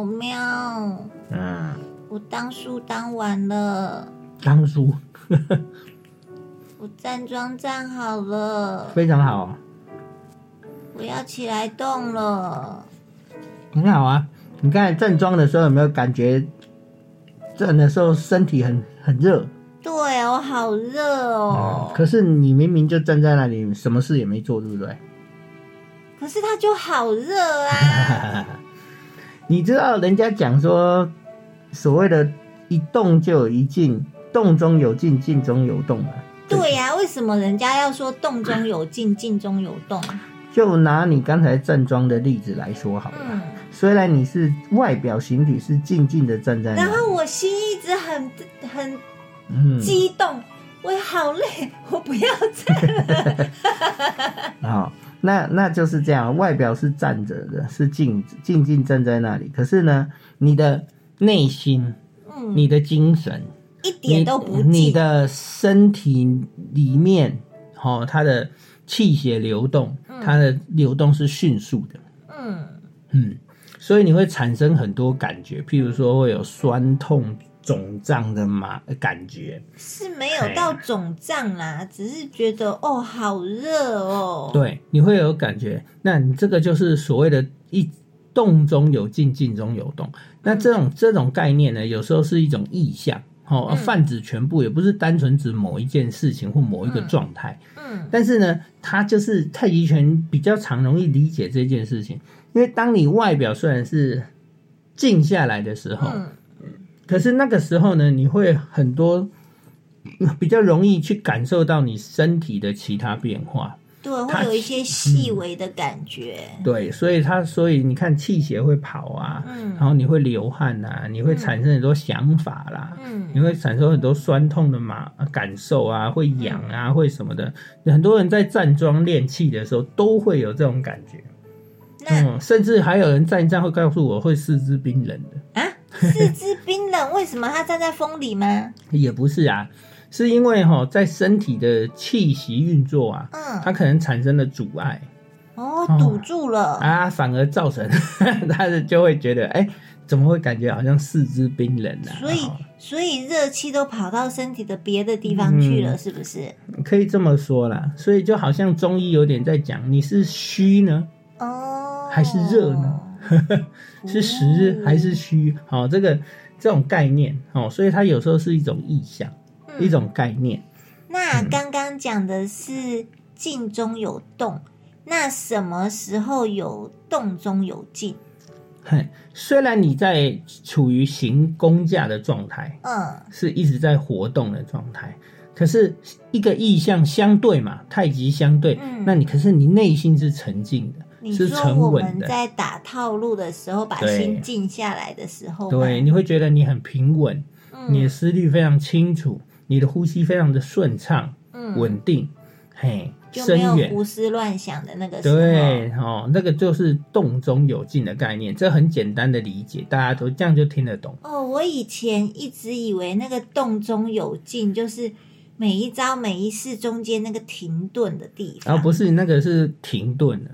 哦喵！嗯，我当书当完了，当书我站桩站好了，非常好，我要起来动了。很好啊。你刚才站桩的时候有没有感觉站的时候身体很很热？对，我好热哦。可是你明明就站在那里，什么事也没做，对不对？可是它就好热啊！你知道人家讲说，所谓的“一动就有一静，动中有静，静中有动”嘛？对呀、为什么人家要说动中有静，静中有动？就拿你刚才站桩的例子来说好了。嗯，虽然你是外表形体是静静的站在那，然后我心一直很很嗯，激动，我好累，我不要站了。好，那那就是这样，外表是站着的，是静静静站在那里。可是呢，你的内心、嗯，你的精神、一点都不你的身体里面，哦，它的气血流动，它的流动是迅速的，嗯，嗯，所以你会产生很多感觉，譬如说会有酸痛、肿胀的嘛感觉，是没有到肿胀啦，只是觉得哦，好热哦。对，你会有感觉。那你这个就是所谓的“一动中有静，静中有动”。那这种这种概念呢，有时候是一种意象，哦，嗯泛指全部，也不是单纯指某一件事情或某一个状态。嗯但是呢，它就是太极拳比较常容易理解这件事情，因为当你外表虽然是静下来的时候，嗯可是那个时候呢，你会很多 比较容易去感受到你身体的其他变化。对，它会有一些细微的感觉。对，所以它所以你看气血会跑啊，嗯。然后你会流汗啊，你会产生很多想法啦，嗯。你嗯会产生很多酸痛的嘛感受啊，会痒啊，会什么的。很多人在站桩练气的时候都会有这种感觉，那嗯，甚至还有人站一站会告诉我会四肢冰冷的，啊，四肢冰冷，为什么它站在风里吗？也不是啊，是因为哈、在身体的气息运作啊，它嗯，可能产生了阻碍哦，堵住了。啊，反而造成 他的就会觉得，哎、怎么会感觉好像四肢冰冷啊？所以哦，所以热气都跑到身体的别的地方去了，嗯是不是？可以这么说啦，所以就好像中医有点在讲，你是虚呢，哦，还是热呢？是实还是虚？好、这个这种概念哦，所以它有时候是一种意象，嗯一种概念。那刚刚讲的是静中有动，那什么时候有动中有静？嘿，虽然你在处于行功架的状态，嗯是一直在活动的状态，可是一个意象相对嘛，太极相对，嗯那你可是你内心是沉静的，你是说我们在打套路的时候，把心静下来的时候吗，对，你会觉得你很平稳，嗯你的思虑非常清楚，你的呼吸非常的顺畅、嗯稳定，嘿，就没有。胡思乱想的那个时候。对哦，那个就是动中有静的概念，这很简单的理解，大家都这样就听得懂。哦，我以前一直以为那个动中有静，就是每一招每一式中间那个停顿的地方。然后不是那个是停顿的，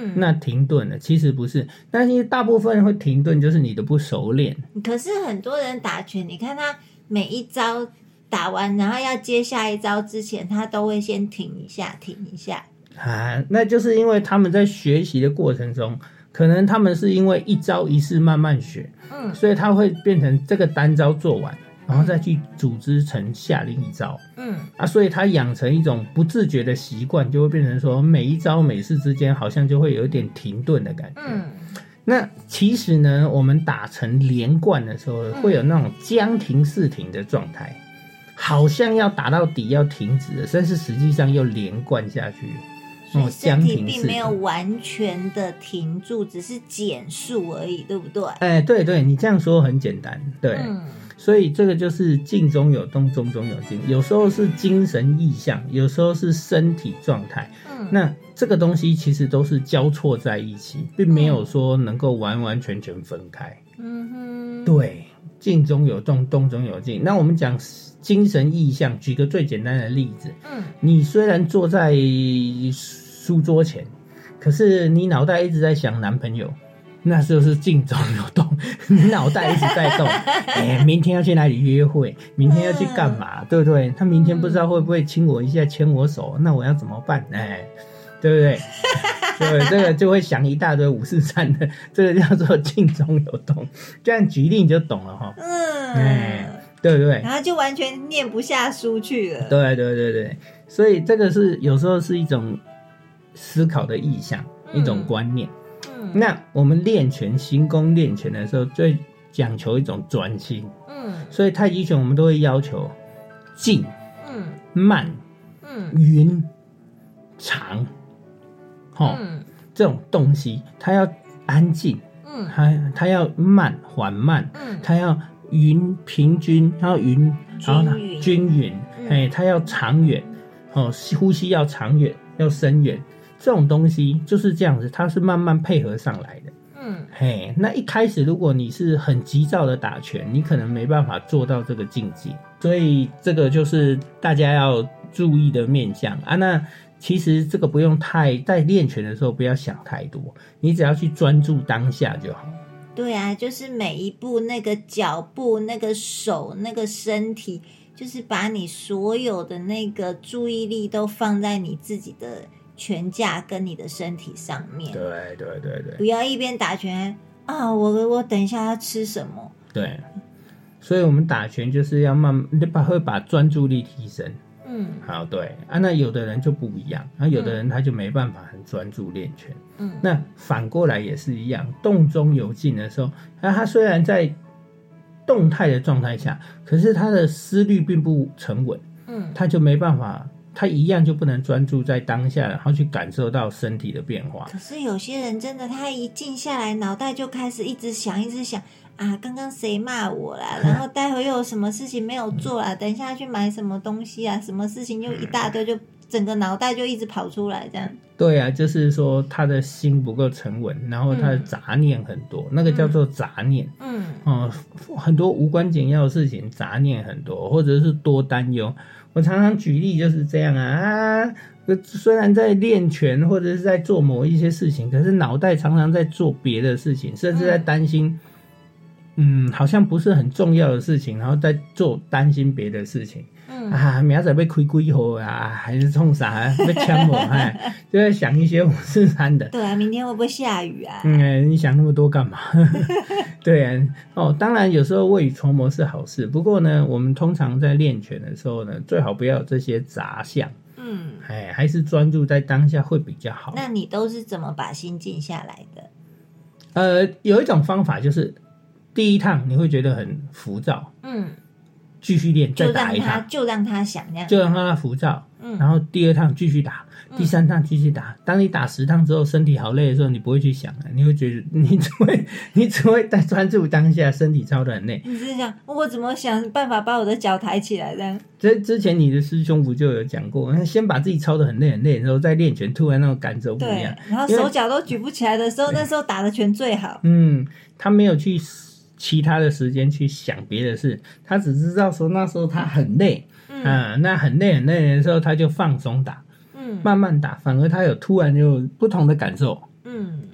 嗯，那停顿了，其实不是，但是大部分会停顿，就是你的不熟练。可是很多人打拳，你看他每一招打完，然后要接下一招之前，他都会先停一下，停一下。啊，那就是因为他们在学习的过程中，可能他们是因为一招一式慢慢学，嗯所以他会变成这个单招做完，然后再去组织成下另一招。嗯。啊，所以他养成一种不自觉的习惯，就会变成说每一招每式之间好像就会有一点停顿的感觉。嗯。那其实呢，我们打成连贯的时候，会有那种将停四停的状态，好像要打到底要停止了，但是实际上又连贯下去。身体并没有。完全的停住，只是减速而已，对不对？哎，对对，你这样说很简单，对。嗯所以这个就是静中有动，动中有静，有时候是精神意象，有时候是身体状态。嗯，那这个东西其实都是交错在一起，并没有说能够完完全全分开。嗯哼，对，静中有动，动中有静。那我们讲精神意象，举个最简单的例子，嗯你虽然坐在书桌前，可是你脑袋一直在想男朋友。那就是静中有动，你脑袋一直在动。哎、明天要去哪里约会？明天要去干嘛？对不对？他明天不知道会不会亲我一下，牵我手，那我要怎么办？哎、对不对？对，这个就会想一大堆五四三的，这个叫做静中有动。这样举例你就懂了哈，哎嗯，对不对？然后就完全念不下书去了。对对对对，所以这个是有时候是一种思考的意向，一种观念。嗯。那我们练拳、行功练拳的时候，最讲求一种专心，嗯。所以太极拳我们都会要求静、嗯。慢、嗯。匀、长，哦，嗯。这种东西它要安静，嗯。它它要慢缓慢，嗯。它要匀平均，它要匀，然后呢均匀哎，它要长远，哦，呼吸要长远，要深远，这种东西就是这样子，它是慢慢配合上来的。嗯嘿，那一开始如果你是很急躁的打拳，你可能没办法做到这个境界，所以这个就是大家要注意的面向啊。那其实这个不用太在练拳的时候不要想太多，你只要去专注当下就好。对啊，就是每一步那个脚步、那个手、那个身体，就是把你所有的那个注意力都放在你自己的拳架跟你的身体上面，对对对对。不要一边打拳啊，我我等一下要吃什么？对，所以我们打拳就是要慢，你把会把专注力提升。嗯。好，对。啊，那有的人就不一样，那、有的人他就没办法很专注练拳。嗯。那反过来也是一样，动中有静的时候，那他虽然在动态的状态下，可是他的思虑并不沉稳，嗯。他就没办法，他一样就不能专注在当下，然后去感受到身体的变化。可是有些人真的，他一静下来，脑袋就开始一直想，一直想啊，刚刚谁骂我啦？然后待会又有什么事情没有做啦？等一下去买什么东西啊？什么事情又一大堆，就整个脑袋就一直跑出来，这样。对啊，就是说他的心不够沉稳，然后他的杂念很多，那个叫做杂念。嗯哦、很多无关紧要的事情，杂念很多，或者是多担忧。我常常举例就是这样啊啊，虽然在练拳或者是在做某一些事情，可是脑袋常常在做别的事情，甚至在担心，嗯，好像不是很重要的事情，然后在做担心别的事情嗯啊，明仔被亏几号啊，还是冲啥啊，被枪我，哎，就在想一些五四三的。对啊，明天会不会下雨啊？嗯，你想那么多干嘛？对啊，哦，当然有时候未雨绸缪是好事，不过呢，我们通常在练拳的时候呢，最好不要有这些杂项，嗯，哎，还是专注在当下会比较好。那你都是怎么把心静下来的？呃，有一种方法就是，第一趟你会觉得很浮躁，嗯，继续练，再就让他打一趟，就让他想这样。就让他浮躁，嗯然后第二趟继续打，第三趟继续打。当你打十趟之后，身体好累的时候，你不会去想了，你会觉得 你只会你只会在专注当下，身体超的很累。你是想我怎么想办法把我的脚抬起来？这样之之前你的师兄不就有讲过，那先把自己操的很累很累，然后再练拳，突然那种感受不一对样。，然后因为手脚都举不起来的时候，那时候打的拳最好。嗯，他没有去其他的时间去想别的事，他只知道说那时候他很累，嗯啊、那很累很累的时候他就放松打，嗯慢慢打，反而他有突然有不同的感受。嗯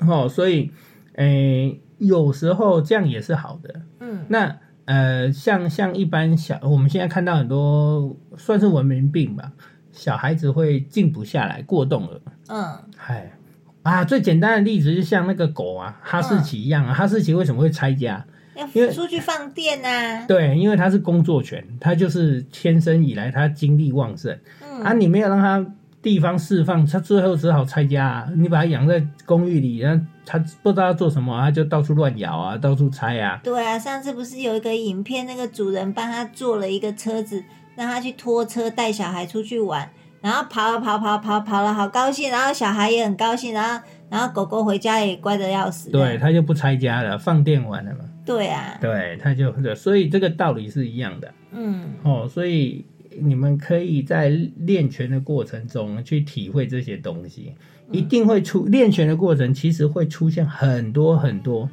哦，所以，诶、有时候这样也是好的。嗯那呃，像像一般小，我们现在看到很多算是文明病吧，小孩子会静不下来，过动了。嗯哎，啊，最简单的例子就像那个狗啊，哈士奇一样啊，哈士奇为什么会拆家？因为要出去放电呐、对，因为它是工作犬，它就是天生以来它精力旺盛、嗯啊，你没有让它地方释放，它最后只好拆家、啊。你把它养在公寓里，然后他不知道要做什么，它就到处乱咬啊，到处拆啊。对啊，上次不是有一个影片，那个主人帮他做了一个车子，让他去拖车带小孩出去玩，然后跑啊跑跑跑跑了，好高兴，然后小孩也很高兴，然后然后狗狗回家也乖的要死。对，他就不拆家了，放电玩了嘛。对啊，对，他就所以这个道理是一样的嗯哦。所以你们可以在练拳的过程中去体会这些东西，一定会出练拳的过程，其实会出现很多很多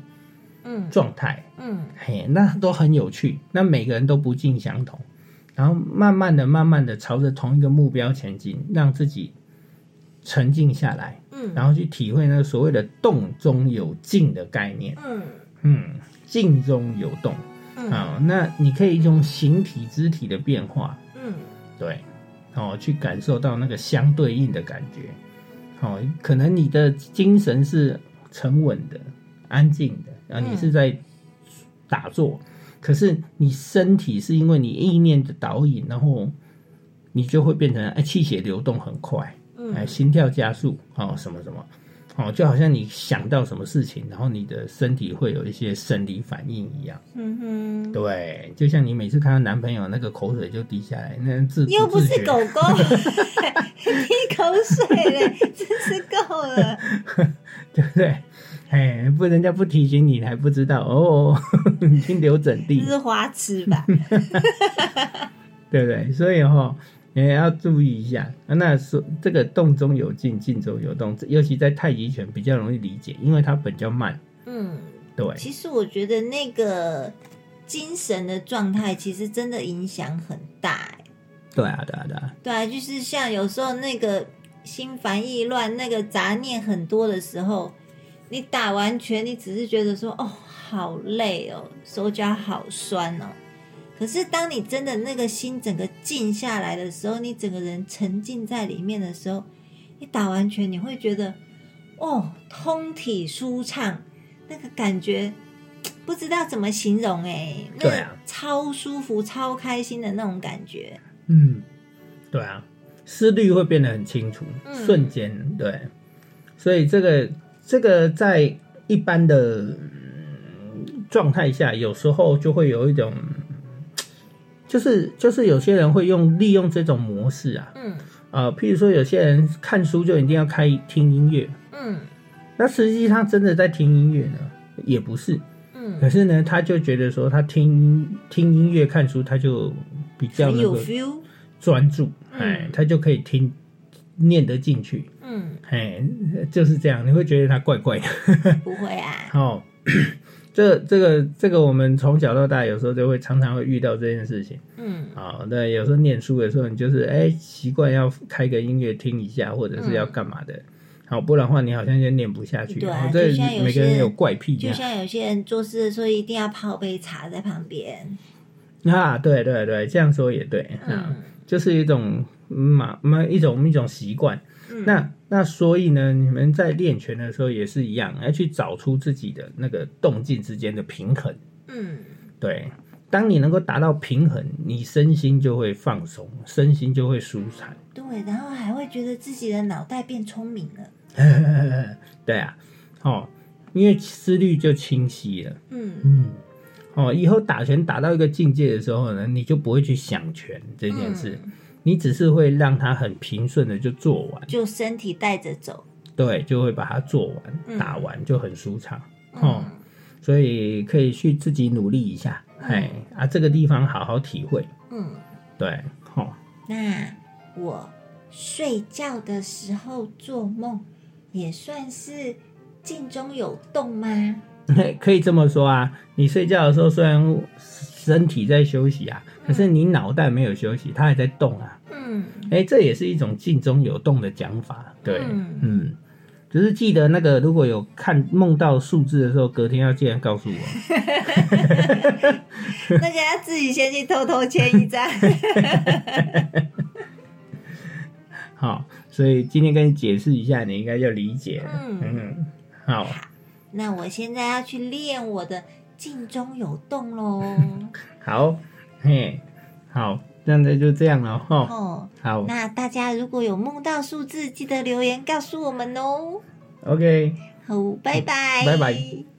嗯状态。嗯嘿，那都很有趣。那每个人都不尽相同，然后慢慢的、慢慢的朝着同一个目标前进，让自己沉静下来，嗯然后去体会那个所谓的“动中有静”的概念。嗯嗯，静中有动。嗯好，那你可以用形体、肢体的变化，嗯对，哦，去感受到那个相对应的感觉。哦，可能你的精神是沉稳的、安静的，啊，嗯你是在打坐，可是你身体是因为你意念的导引，然后你就会变成哎气血流动很快，哎嗯心跳加速，哦什么什么，哦就好像你想到什么事情，然后你的身体会有一些生理反应一样。嗯哼，对，就像你每次看到男朋友那个口水就滴下来，那自又不是狗狗，滴口水嘞，真是够了。对不对？哎，不，人家不提醒你，你还不知道哦，已经留整地这，是花痴吧？对不对？所以哈、你也要注意一下。啊那说这个动中有静，静中有动，尤其在太极拳比较容易理解，因为它比较慢。嗯，对，其实我觉得那个精神的状态，其实真的影响很大、欸。对啊，对啊，对啊，对啊，就是像有时候那个心烦意乱、那个杂念很多的时候，你打完拳，你只是觉得说，哦，好累哦，手脚好酸哦。可是当你真的那个心整个静下来的时候，你整个人沉浸在里面的时候，你打完拳，你会觉得，哦，通体舒畅，那个感觉 不知道怎么形容哎，那对啊超舒服、超开心的那种感觉。嗯，对啊，思虑会变得很清楚，嗯瞬间对，所以这个这个在一般的嗯状态下，有时候就会有一种，就是就是有些人会用利用这种模式啊，嗯。呃，譬如说有些人看书就一定要开听音乐，嗯。那实际上真的在听音乐呢，也不是，嗯。可是呢，他就觉得说他听听音乐看书，他就比较很有那个 feel，专注，嗯。哎，他就可以听念得进去，嗯，哎，就是这样，你会觉得他怪怪的。不会啊，哦，这这个这个，我们从小到大有时候就会常常会遇到这件事情。嗯。啊、对，有时候念书的时候，你就是哎习惯要开个音乐听一下，或者是要干嘛的。好，不然的话你好像就念不下去。对啊哦这就像有些每个人有怪癖就像有些人做事的时候一定要泡杯茶在旁边，啊，对对对，这样说也对啊。嗯就是一种嘛嘛一种一种习惯。嗯那那所以呢，你们在练拳的时候也是一样，要去找出自己的那个动静之间的平衡。嗯对，当你能够达到平衡，你身心就会放松，身心就会舒坦。对，然后还会觉得自己的脑袋变聪明了，对啊，哦，因为思虑就清晰了。嗯嗯，哦，以后打拳打到一个境界的时候呢，你就不会去想拳这件事。嗯。你只是会让它很平顺的就做完，就身体带着走，对，就会把它做完、嗯。打完就很舒畅。哦。嗯所以可以去自己努力一下，哎、啊，这个地方好好体会，嗯，对，哦，那我睡觉的时候做梦也算是静中有动吗？可以这么说啊。你睡觉的时候虽然身体在休息啊，可是你脑袋没有休息，它还在动啊。嗯哎、这也是一种静中有动的讲法，对，嗯嗯。只是记得那个，如果有看梦到数字的时候，隔天要记得告诉我。那个要自己先去偷偷签一张。好，所以今天跟你解释一下，你应该就理解了。嗯嗯，好，那我现在要去练我的静中有动喽。好，嘿，好，现在就这样了哈。哦，好那大家如果有梦到数字，记得留言告诉我们哦。，OK，好，拜拜，拜拜。